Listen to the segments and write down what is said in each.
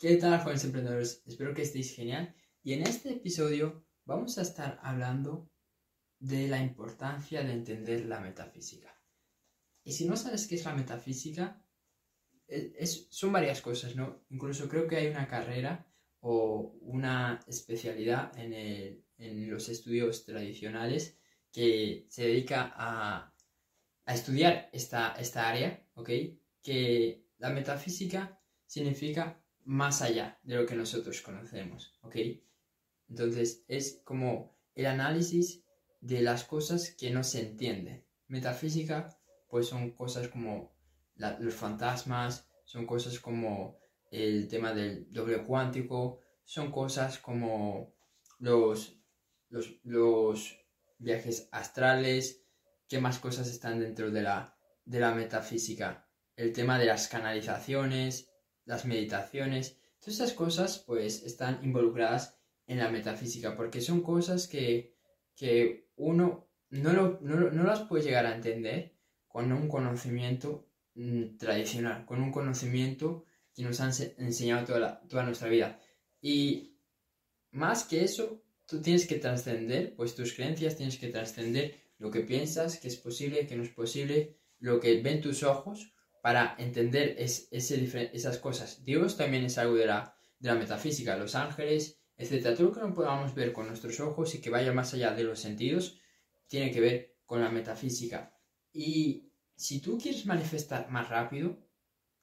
¿Qué tal, jóvenes emprendedores? Espero que estéis genial. Y en este episodio vamos a estar hablando de la importancia de entender la metafísica. Y si no sabes qué es la metafísica, es, son varias cosas, ¿no? Incluso creo que hay una carrera o una especialidad en, en los estudios tradicionales que se dedica a, a estudiar esta, esta área, ¿ok? Que la metafísica significa más allá de lo que nosotros conocemos, ¿ok? Entonces es como el análisis de las cosas que no se entienden. Metafísica, pues son cosas como los fantasmas, son cosas como el tema del doble cuántico, son cosas como los, los, los viajes astrales, qué más cosas están dentro de la, de la metafísica, el tema de las canalizaciones, las meditaciones, todas esas cosas pues están involucradas en la metafísica porque son cosas que, uno no, no, las puede llegar a entender con un conocimiento mm, tradicional, con un conocimiento que nos han enseñado toda, toda nuestra vida. Y más que eso, tú tienes que trascender pues tus creencias, tienes que trascender lo que piensas, que es posible, que no es posible, lo que ven tus ojos, para entender es, esas cosas. Dios también es algo de la, de la metafísica, los ángeles, etc. Todo lo que no podamos ver con nuestros ojos y que vaya más allá de los sentidos, tiene que ver con la metafísica. Y si tú quieres manifestar más rápido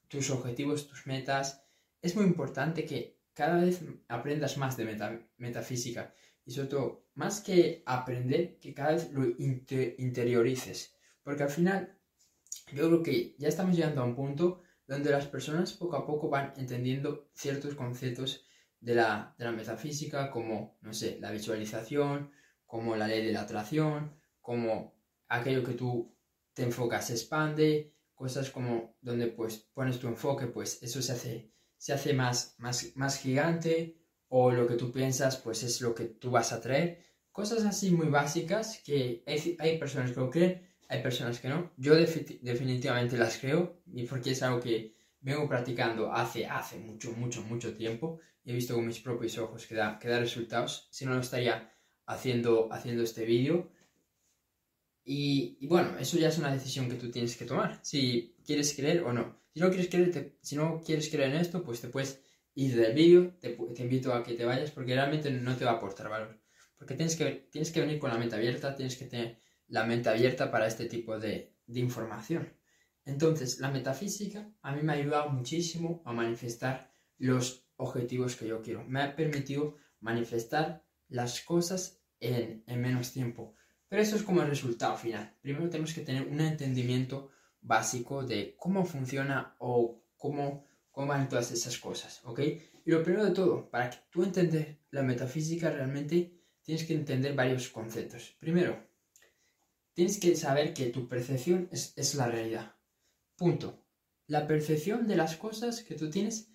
tus objetivos, tus metas, es muy importante que cada vez aprendas más de metafísica. Y sobre todo, más que aprender, que cada vez lo interiorices. Porque al final yo creo que ya estamos llegando a un punto donde las personas poco a poco van entendiendo ciertos conceptos de la, metafísica, como, no sé, la visualización, como la ley de la atracción, como aquello que tú te enfocas se expande, cosas como donde pues pones tu enfoque, pues eso se hace, se hace más, más, más gigante, o lo que tú piensas, pues es lo que tú vas a traer. Cosas así muy básicas que hay, hay personas que lo creen, hay personas que no. Yo definitivamente las creo y porque es algo que vengo practicando hace, hace mucho, mucho, mucho tiempo y he visto con mis propios ojos que da, que da resultados. Si no, lo estaría haciendo, haciendo este vídeo. Y, bueno, eso ya es una decisión que tú tienes que tomar, si quieres creer o no. Si no quieres creer, si no quieres creer en esto, pues te puedes ir del vídeo, te, te, invito a que te vayas porque realmente no te va a aportar valor. Porque tienes que, tienes que venir con la mente abierta, tienes que tener la mente abierta para este tipo de, información. Entonces, la metafísica a mí me ha ayudado muchísimo a manifestar los objetivos que yo quiero. Me ha permitido manifestar las cosas en, menos tiempo. Pero eso es como el resultado final. Primero tenemos que tener un entendimiento básico de cómo funciona o cómo, cómo van todas esas cosas, ¿ok? Y lo primero de todo, para que tú entiendas la metafísica realmente, tienes que entender varios conceptos. Primero, Tienes que saber que tu percepción es, la realidad. Punto. La percepción de las cosas que tú tienes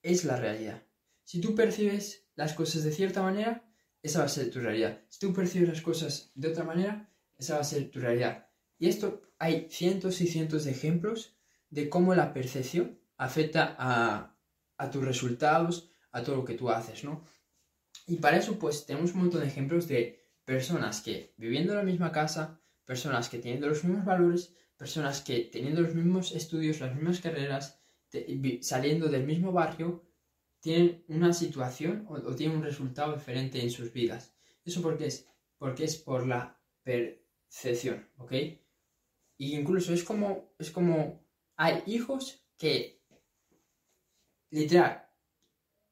es la realidad. Si tú percibes las cosas de cierta manera, esa va a ser tu realidad. Si tú percibes las cosas de otra manera, esa va a ser tu realidad. Y esto hay cientos y cientos de ejemplos de cómo la percepción afecta a, a tus resultados, a todo lo que tú haces, ¿no? Y para eso, pues, tenemos un montón de ejemplos de personas que viviendo en la misma casa, personas que teniendo los mismos valores, personas que teniendo los mismos estudios, las mismas carreras, saliendo del mismo barrio, tienen una situación o, tienen un resultado diferente en sus vidas. ¿Eso por qué es? Porque es por la percepción, ¿ok? Y incluso es como, es como hay hijos que literal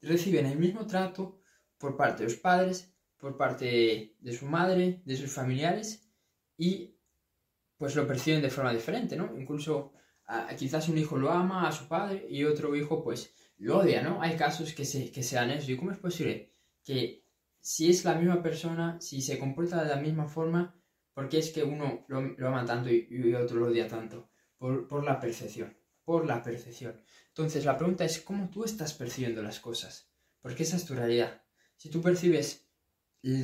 reciben el mismo trato por parte de los padres, por parte de su madre, de sus familiares, y pues lo perciben de forma diferente, ¿no? Incluso quizás un hijo lo ama a su padre y otro hijo pues lo odia, ¿no? Hay casos que, se, que sean eso. ¿Y cómo es posible que si es la misma persona, si se comporta de la misma forma, ¿por qué es que uno lo, ama tanto y, otro lo odia tanto? Por, por la percepción, por la percepción. Entonces la pregunta es, ¿cómo tú estás percibiendo las cosas? Porque esa es tu realidad. Si tú percibes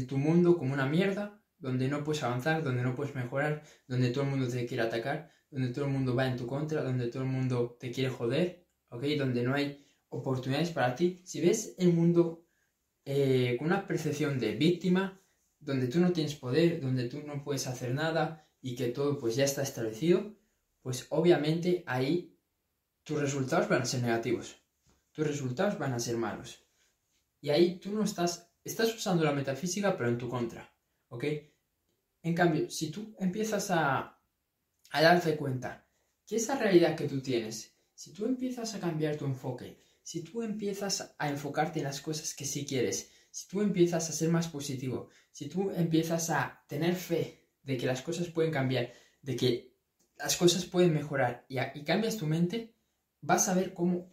tu mundo como una mierda, donde no puedes avanzar, donde no puedes mejorar, donde todo el mundo te quiere atacar, donde todo el mundo va en tu contra, donde todo el mundo te quiere joder, ¿ok? Donde no hay oportunidades para ti, si ves el mundo eh, con una percepción de víctima, donde tú no tienes poder, donde tú no puedes hacer nada y que todo pues ya está establecido, pues obviamente ahí tus resultados van a ser negativos, tus resultados van a ser malos. Y ahí tú no estás, estás usando la metafísica pero en tu contra, ¿ok? En cambio, si tú empiezas a, a darte cuenta que esa realidad que tú tienes, si tú empiezas a cambiar tu enfoque, si tú empiezas a enfocarte en las cosas que sí quieres, si tú empiezas a ser más positivo, si tú empiezas a tener fe de que las cosas pueden cambiar, de que las cosas pueden mejorar y, cambias tu mente, vas a ver cómo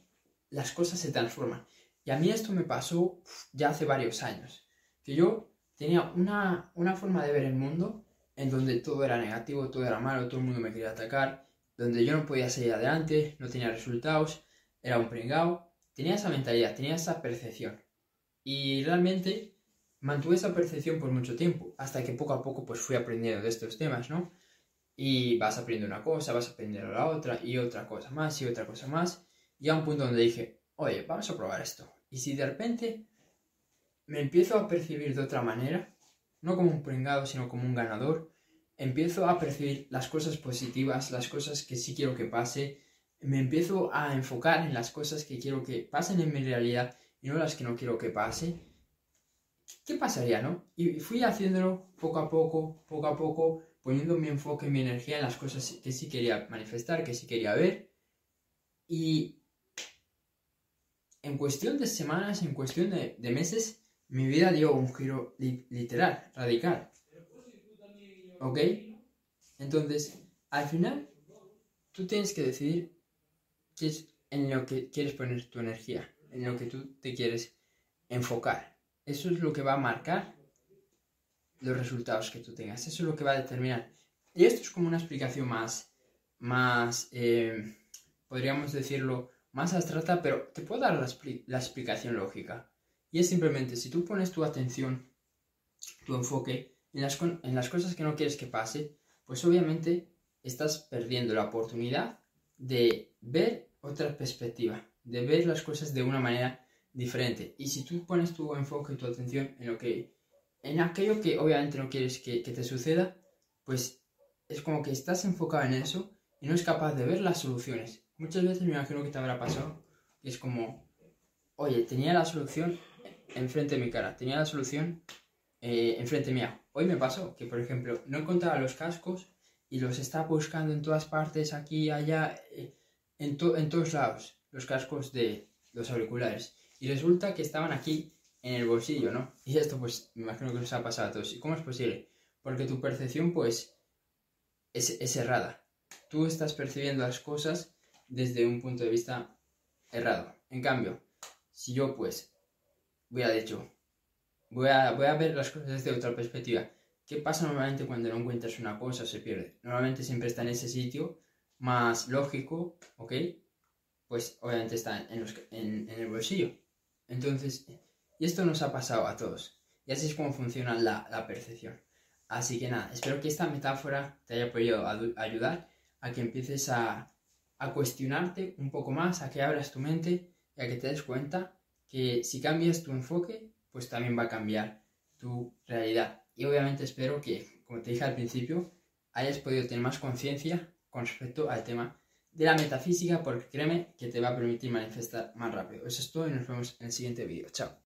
las cosas se transforman. Y a mí esto me pasó ya hace varios años, que yo tenía una, una forma de ver el mundo en donde todo era negativo, todo era malo, todo el mundo me quería atacar, donde yo no podía seguir adelante, no tenía resultados, era un pringao, tenía esa mentalidad, tenía esa percepción. Y realmente mantuve esa percepción por mucho tiempo, hasta que poco a poco pues fui aprendiendo de estos temas, ¿no? Y vas aprendiendo una cosa, vas aprendiendo la otra, y otra cosa más, y otra cosa más, y a un punto donde dije, oye, vamos a probar esto. Y si de repente me empiezo a percibir de otra manera, no como un pringado, sino como un ganador, empiezo a percibir las cosas positivas, las cosas que sí quiero que pase, me empiezo a enfocar en las cosas que quiero que pasen en mi realidad y no las que no quiero que pase, ¿qué pasaría, no? Y fui haciéndolo poco a poco, poco a poco, poniendo mi enfoque, mi energía en las cosas que sí quería manifestar, que sí quería ver. Y en cuestión de semanas, en cuestión de, meses, mi vida dio un giro literal, radical. ¿Ok? Entonces, al final, tú tienes que decidir qué es en lo que quieres poner tu energía, en lo que tú te quieres enfocar. Eso es lo que va a marcar los resultados que tú tengas. Eso es lo que va a determinar. Y esto es como una explicación más, más eh, podríamos decirlo, más abstracta, pero te puedo dar la, la explicación lógica. Y es simplemente, si tú pones tu atención, tu enfoque en las, en las cosas que no quieres que pase, pues obviamente estás perdiendo la oportunidad de ver otra perspectiva, de ver las cosas de una manera diferente. Y si tú pones tu enfoque y tu atención en lo que en aquello que obviamente no quieres que, te suceda, pues es como que estás enfocado en eso y no es capaz de ver las soluciones. Muchas veces me imagino que te habrá pasado, es como, oye, tenía la solución enfrente de mi cara, tenía la solución eh, enfrente mía. Hoy me pasó que, por ejemplo, no encontraba los cascos y los estaba buscando en todas partes, aquí, allá, eh, en, en todos lados, los cascos de los auriculares. Y resulta que estaban aquí en el bolsillo, ¿no? Y esto pues me imagino que os ha pasado a todos. ¿Y cómo es posible? Porque tu percepción pues es, es errada. Tú estás percibiendo las cosas desde un punto de vista errado. En cambio, si yo pues voy a de hecho, voy a, voy a ver las cosas desde otra perspectiva. ¿Qué pasa normalmente cuando no encuentras una cosa se pierde? Normalmente siempre está en ese sitio más lógico, ¿ok? Pues obviamente está en, en, el bolsillo. Entonces, y esto nos ha pasado a todos. Y así es como funciona la, la percepción. Así que nada, espero que esta metáfora te haya podido ayudar a que empieces a, a cuestionarte un poco más, a que abras tu mente y a que te des cuenta que si cambias tu enfoque, pues también va a cambiar tu realidad. Y obviamente espero que, como te dije al principio, hayas podido tener más conciencia con respecto al tema de la metafísica, porque créeme que te va a permitir manifestar más rápido. Eso es todo y nos vemos en el siguiente vídeo. Chao.